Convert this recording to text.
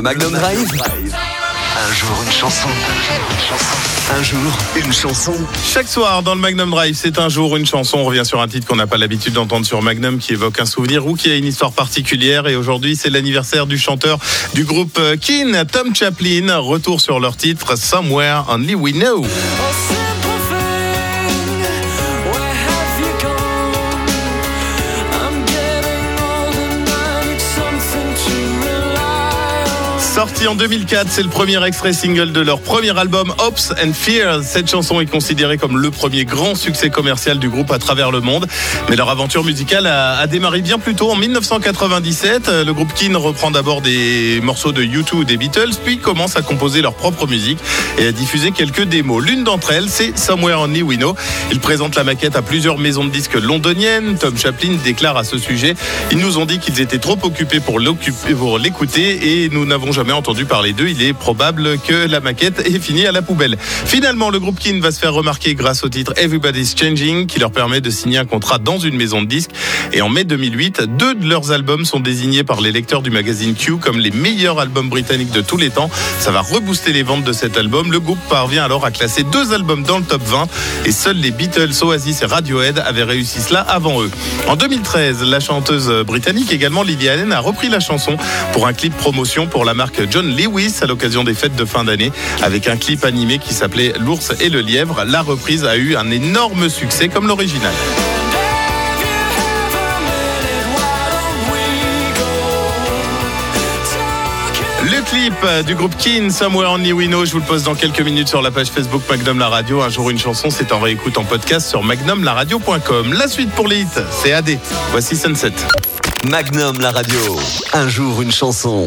Le Magnum Drive. Un jour une chanson. Un jour une chanson. Chaque soir dans le Magnum Drive, c'est un jour une chanson. On revient sur un titre qu'on n'a pas l'habitude d'entendre sur Magnum, qui évoque un souvenir ou qui a une histoire particulière. Et aujourd'hui, c'est l'anniversaire du chanteur du groupe euh, Keen, Tom Chaplin. Retour sur leur titre Somewhere Only We Know. Sorti en 2004, c'est le premier extrait single de leur premier album Hopes and Fears. Cette chanson est considérée comme le premier grand succès commercial du groupe à travers le monde. Mais leur aventure musicale a, démarré bien plus tôt en 1997. Le groupe Keen reprend d'abord des morceaux de U2 ou des Beatles, puis commence à composer leur propre musique et à diffuser quelques démos. L'une d'entre elles, c'est Somewhere Only We Know. Ils présentent la maquette à plusieurs maisons de disques londoniennes. Tom Chaplin déclare à ce sujet Ils nous ont dit qu'ils étaient trop occupés pour l'écouter et nous n'avons jamais entendu parler d'eux. Il est probable que la maquette est finie à la poubelle. Finalement, le groupe Keen va se faire remarquer grâce au titre Everybody's Changing qui leur permet de signer un contrat dans une maison de disques. Et en mai 2008, deux de leurs albums sont désignés par les lecteurs du magazine Q comme les meilleurs albums britanniques de tous les temps. Ça va rebooster les ventes de cet album. Le groupe parvient alors à classer deux albums dans le top 20 et seuls les Beatles, Oasis et Radiohead avaient réussi cela avant eux. En 2013, la chanteuse britannique également Lily Allen a repris la chanson pour un clip promotion pour la marque John Lewis à l'occasion des fêtes de fin d'année avec un clip animé qui s'appelait L'ours et le lièvre. La reprise a eu un énorme succès comme l'original. Le clip du groupe Keen, Somewhere Only We Know, je vous le pose dans quelques minutes sur la page Facebook Magnum La Radio. Un jour une chanson, c'est en réécoute en podcast sur magnumlaradio.com. La suite pour les c'est AD. Voici Sunset. Magnum la radio. Un jour une chanson.